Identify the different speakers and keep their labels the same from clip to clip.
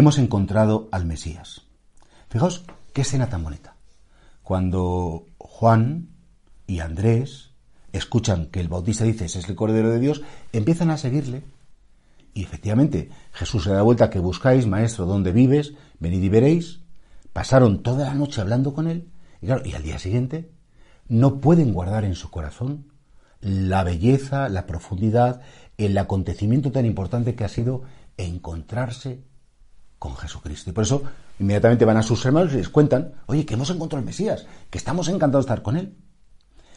Speaker 1: Hemos encontrado al Mesías. Fijaos qué escena tan bonita. Cuando Juan y Andrés escuchan que el bautista dice, ese es el Cordero de Dios, empiezan a seguirle. Y efectivamente, Jesús se da vuelta que buscáis, maestro, ¿dónde vives? Venid y veréis. Pasaron toda la noche hablando con él. Y y al día siguiente no pueden guardar en su corazón la belleza, la profundidad, el acontecimiento tan importante que ha sido encontrarse con Jesucristo. Y por eso inmediatamente van a sus hermanos y les cuentan, oye, que hemos encontrado al Mesías, que estamos encantados de estar con él.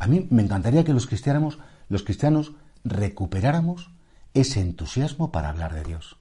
Speaker 1: A mí me encantaría que los cristianos, los cristianos recuperáramos ese entusiasmo para hablar de Dios.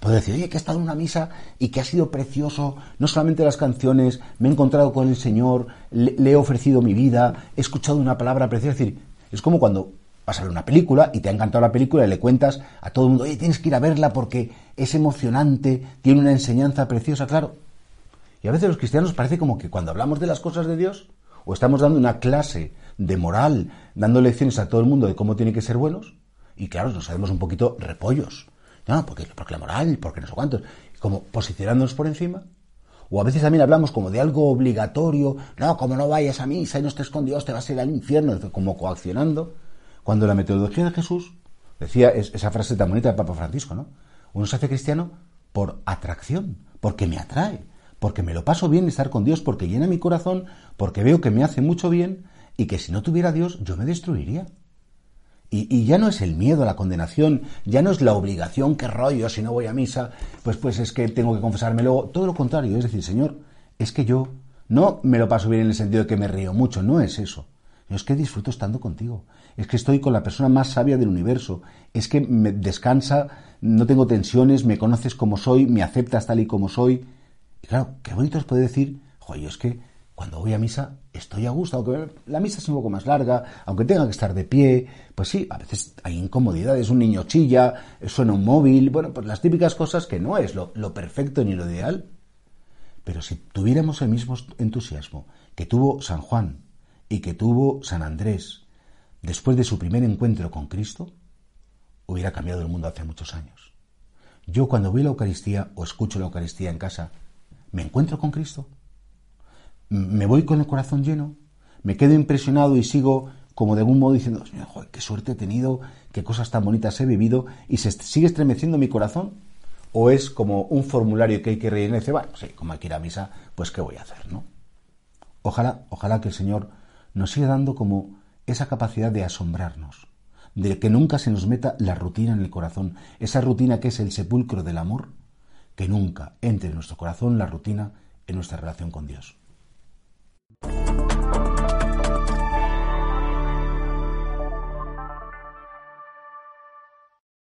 Speaker 1: Poder decir, oye, que he estado en una misa y que ha sido precioso, no solamente las canciones, me he encontrado con el Señor, le, le he ofrecido mi vida, he escuchado una palabra preciosa. Es decir, es como cuando vas a ver una película y te ha encantado la película y le cuentas a todo el mundo, oye, tienes que ir a verla porque es emocionante, tiene una enseñanza preciosa, claro. Y a veces los cristianos parece como que cuando hablamos de las cosas de Dios, o estamos dando una clase de moral, dando lecciones a todo el mundo de cómo tiene que ser buenos, y claro, nos sabemos un poquito repollos. No, porque, porque la moral, porque no sé cuántos, como posicionándonos por encima. O a veces también hablamos como de algo obligatorio, no, como no vayas a misa y no estés con Dios, te vas a ir al infierno, como coaccionando. Cuando la metodología de Jesús, decía esa frase tan bonita de Papa Francisco, ¿no? Uno se hace cristiano por atracción, porque me atrae, porque me lo paso bien estar con Dios, porque llena mi corazón, porque veo que me hace mucho bien y que si no tuviera Dios yo me destruiría. Y, ya no es el miedo a la condenación, ya no es la obligación que rollo, si no voy a misa, pues, pues es que tengo que confesarme luego. Todo lo contrario, es decir, Señor, es que yo no me lo paso bien en el sentido de que me río mucho, no es eso. Yo es que disfruto estando contigo es que estoy con la persona más sabia del universo, es que me descansa, no tengo tensiones, me conoces como soy, me aceptas tal y como soy. Y claro, qué bonito es poder decir, joder, es que cuando voy a misa estoy a gusto, aunque la misa es un poco más larga, aunque tenga que estar de pie, pues sí, a veces hay incomodidades, un niño chilla, suena un móvil, bueno, pues las típicas cosas que no es lo, lo perfecto ni lo ideal. Pero si tuviéramos el mismo entusiasmo que tuvo San Juan y que tuvo San Andrés, después de su primer encuentro con Cristo, hubiera cambiado el mundo hace muchos años. Yo cuando voy a la Eucaristía o escucho la Eucaristía en casa, ¿me encuentro con Cristo? ¿Me voy con el corazón lleno? ¿Me quedo impresionado y sigo como de algún modo diciendo, Joder, qué suerte he tenido, qué cosas tan bonitas he vivido y se sigue estremeciendo mi corazón? ¿O es como un formulario que hay que rellenar y decir, bueno, sí, como hay que ir a misa, pues qué voy a hacer, ¿no? Ojalá, ojalá que el Señor nos siga dando como esa capacidad de asombrarnos, de que nunca se nos meta la rutina en el corazón, esa rutina que es el sepulcro del amor, que nunca entre en nuestro corazón la rutina en nuestra relación con Dios.